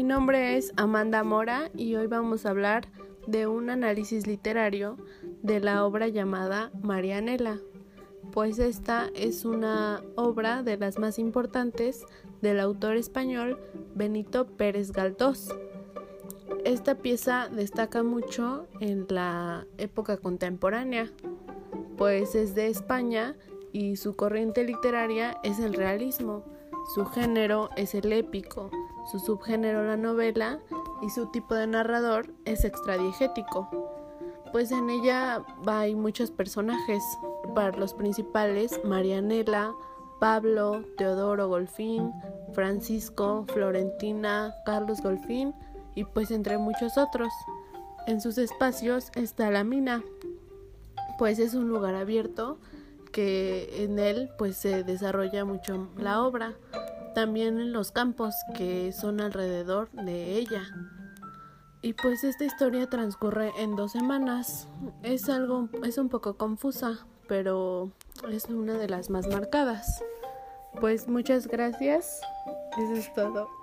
Mi nombre es Amanda Mora y hoy vamos a hablar de un análisis literario de la obra llamada Marianela, pues esta es una obra de las más importantes del autor español Benito Pérez Galdós. Esta pieza destaca mucho en la época contemporánea, pues es de España y su corriente literaria es el realismo. Su género es el épico, su subgénero la novela y su tipo de narrador es extradiegético. Pues en ella hay muchos personajes, para los principales Marianela, Pablo, Teodoro Golfín, Francisco, Florentina, Carlos Golfín y pues entre muchos otros. En sus espacios está la mina, pues es un lugar abierto que en él pues se desarrolla mucho la obra, también en los campos que son alrededor de ella. Y pues esta historia transcurre en dos semanas. Es algo, es un poco confusa, pero es una de las más marcadas. Pues muchas gracias. Eso es todo.